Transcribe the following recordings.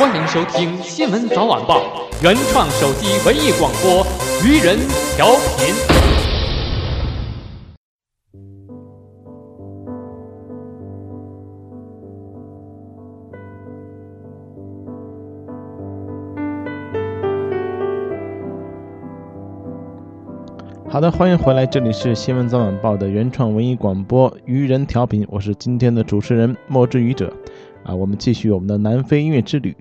欢迎收听《新闻早晚报》原创手机文艺广播，愚人调频。好的，欢迎回来，这里是《新闻早晚报》的原创文艺广播愚人调频，我是今天的主持人墨之愚者。啊，我们继续我们的南非音乐之旅。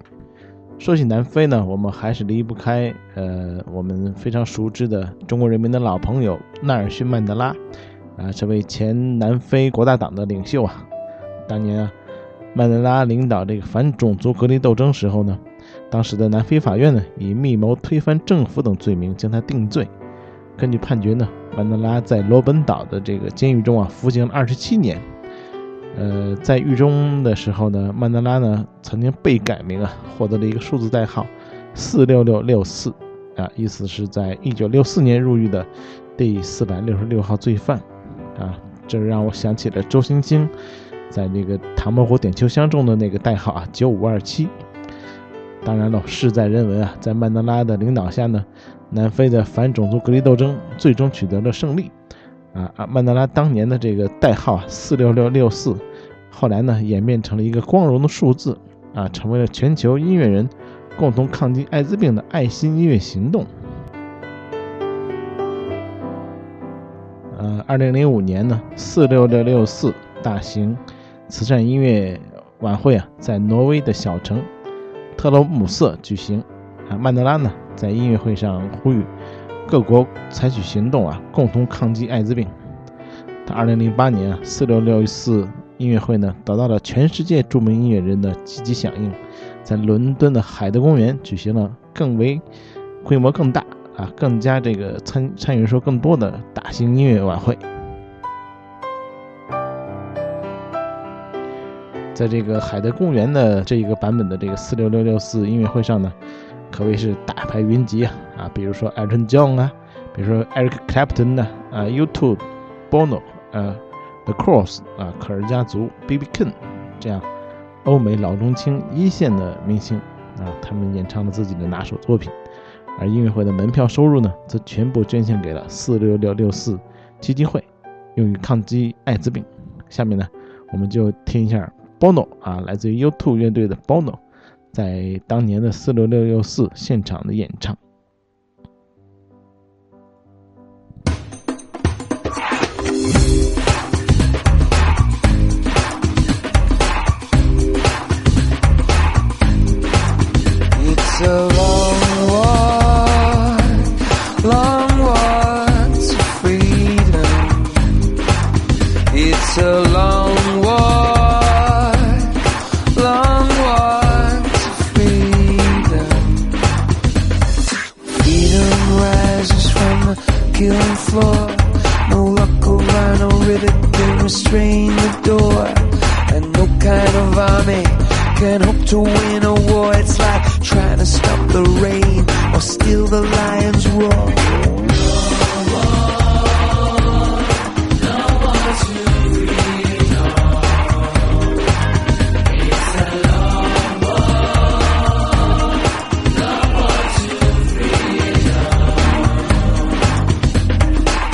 说起南非呢，我们还是离不开呃我们非常熟知的中国人民的老朋友纳尔逊·曼德拉啊，这位前南非国大党的领袖啊。当年啊，曼德拉领导这个反种族隔离斗争时候呢，当时的南非法院呢以密谋推翻政府等罪名将他定罪。根据判决呢，曼德拉在罗本岛的这个监狱中啊服刑了二十七年。呃，在狱中的时候呢，曼德拉呢曾经被改名啊，获得了一个数字代号四六六六四啊，意思是在一九六四年入狱的第四百六十六号罪犯啊。这让我想起了周星星在那个《唐伯虎点秋香》中的那个代号啊九五二七。当然了，事在人为啊，在曼德拉的领导下呢，南非的反种族隔离斗争最终取得了胜利啊啊！曼德拉当年的这个代号四六六六四。后来呢，演变成了一个光荣的数字啊，成为了全球音乐人共同抗击艾滋病的爱心音乐行动。呃，二零零五年呢，四六六六四大型慈善音乐晚会啊，在挪威的小城特罗姆瑟举行啊。曼德拉呢，在音乐会上呼吁各国采取行动啊，共同抗击艾滋病。他二零零八年啊，四六六四。音乐会呢，得到了全世界著名音乐人的积极响应，在伦敦的海德公园举行了更为规模更大啊，更加这个参参与人数更多的大型音乐晚会。在这个海德公园的这一个版本的这个四六六六四音乐会上呢，可谓是大牌云集啊啊，比如说 Elton John 啊，比如说 Eric Clapton 呢啊，U2，Bono 啊。The Cross 啊，可儿家族，B.B. King，这样欧美老中青一线的明星啊，他们演唱了自己的拿手作品，而音乐会的门票收入呢，则全部捐献给了四六六六四基金会，用于抗击艾滋病。下面呢，我们就听一下 Bono 啊，来自于 U2 乐队的 Bono，在当年的四六六六四现场的演唱。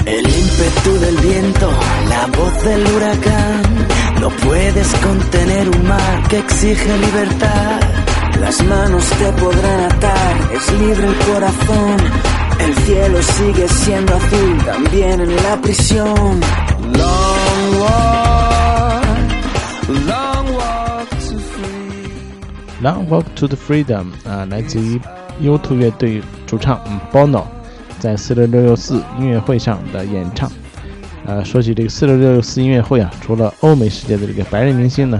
El ímpetu del viento, la voz del huracán, no puedes contener un mar que exige libertad. Las manos te podrán atar, es libre el corazón. El cielo sigue siendo azul también en la prisión. Long walk, long walk to freedom. Long walk to the freedom 啊，来自于 U2 乐队主唱 Bono 在四六六六四音乐会上的演唱。呃，说起这个四六六四音乐会啊，除了欧美世界的这个白人明星呢，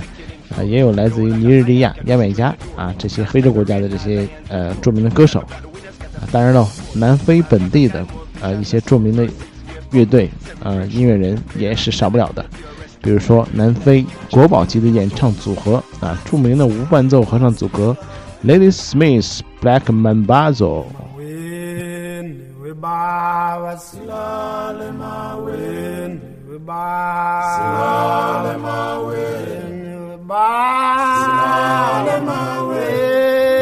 啊，也有来自于尼日利亚、牙买加啊这些非洲国家的这些呃著名的歌手，啊，当然了，南非本地的啊一些著名的乐队啊音乐人也是少不了的，比如说南非国宝级的演唱组合啊，著名的无伴奏合唱组合 Lady Smith Black Mambazo。Silale mawe,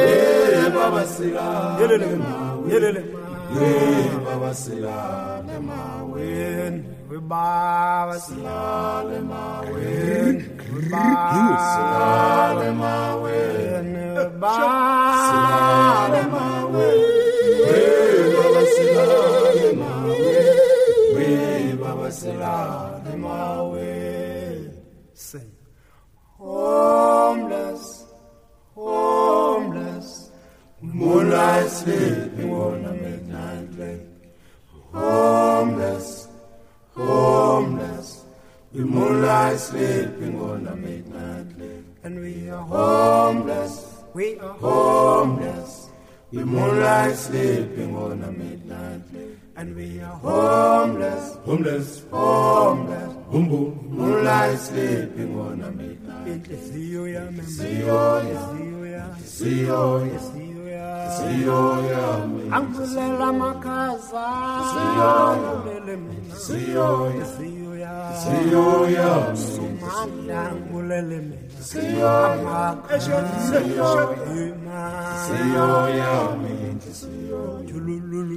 ye baba silale Yelele, yelele Ye baba silale mawe, we baba silale mawe Silale we baba silale We we baba homeless homeless. Moonlight sleeping on a midnight lake homeless homeless. With moonlight sleeping on a midnight lake and we are homeless we are homeless with moonlight sleeping on a midnight and we are homeless homeless homeless boom boom moonlight sleeping on a midnight inhliziyo yami inhliziyo yami inhliziyo yami angivulela amakhaza ngivulele mina inhliziyo yami sumandla ngivulele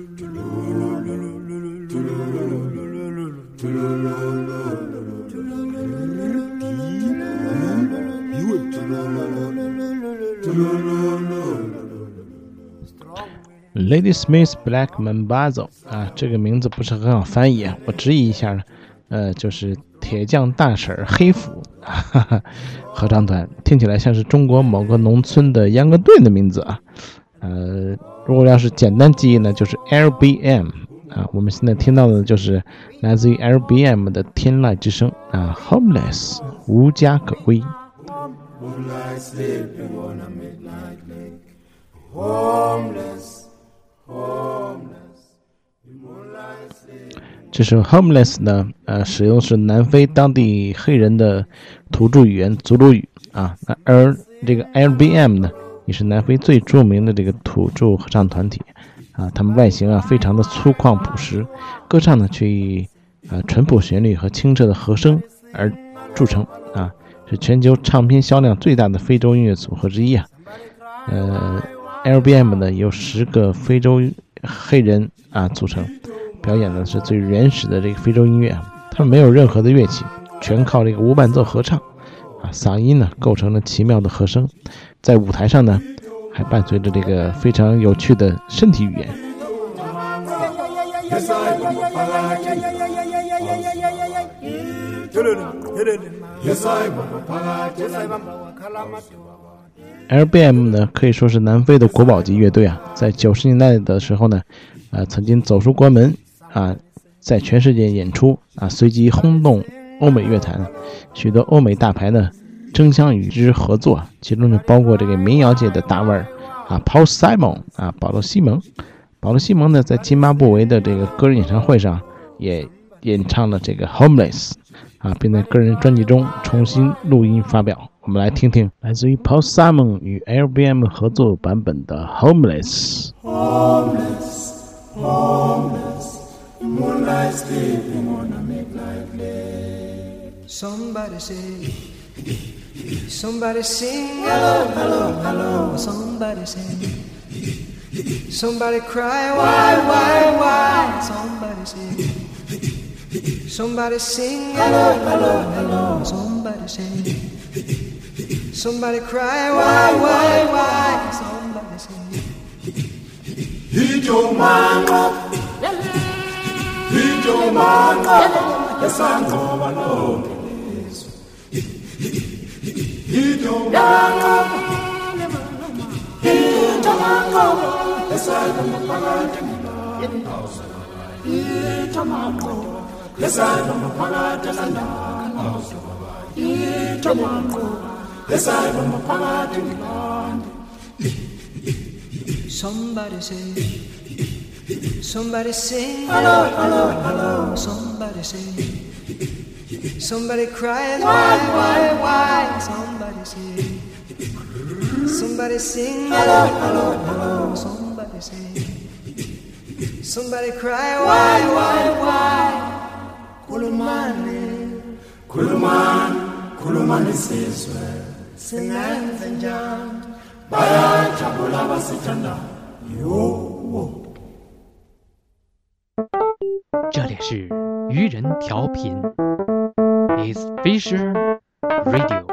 mina amakhaza Lady Smith Black Mambazo 啊，这个名字不是很好翻译啊，我直译一下呢，呃，就是 铁匠大婶黑斧哈哈，合唱团，听起来像是中国某个农村的秧歌队的名字啊。呃，如果要是简单记忆呢，就是 LBM 啊。我们现在听到的就是来自于 LBM 的《天籁之声》啊，Homeless 无家可归。Homeless. 这首 Homeless 呢，呃，使用是南非当地黑人的土著语言祖鲁语啊。而这个 LBM 呢，也是南非最著名的这个土著合唱团体啊。他们外形啊非常的粗犷朴实，歌唱呢却以啊淳朴旋律和清澈的和声而著称啊，是全球唱片销量最大的非洲音乐组合之一啊。呃，LBM 呢由十个非洲黑人啊组成。表演的是最原始的这个非洲音乐啊，他们没有任何的乐器，全靠这个无伴奏合唱，啊，嗓音呢构成了奇妙的和声，在舞台上呢还伴随着这个非常有趣的身体语言。Yes, I am a paladin. Yes, I am a paladin. LBM 呢可以说是南非的国宝级乐队啊，在九十年代的时候呢，呃，曾经走出国门啊，在全世界演出啊，随即轰动欧美乐坛，许多欧美大牌呢争相与之合作，其中就包括这个民谣界的大腕儿啊，Paul Simon 啊，保罗·西蒙。保罗·西蒙呢，在津巴布韦的这个个人演唱会上也演唱了这个《Homeless》啊，并在个人专辑中重新录音发表。我们来听听来自于 Paul Simon 与 LBM 合作版本的《Homeless》。Moonlight sleeping on a midnight lake. Somebody say, somebody sing, hello, hello, hello. Somebody sing, somebody cry, why, why, why? Somebody sing, somebody sing, hello, hello, hello. Somebody sing, somebody cry, why, why, why? Somebody sing. Hit your man intomanqa yasangqoba lonke lizwe intomanqa intomanqa yasangqoba phakathi intomanqa yasangqoba phakathi sandawo intomanqa yasangqoba phakathi ngilande Somebody say somebody sing, hello, hello, hello. Somebody say, somebody cries, why, why, why? Somebody say, somebody sing, hello, hello, hello. Somebody say, somebody cry, why, why, why? Kulumani, Kuluman, Kuluman isizwe singenze njani? bayajabula basithandayo 这是愚人调频，is Fisher Radio。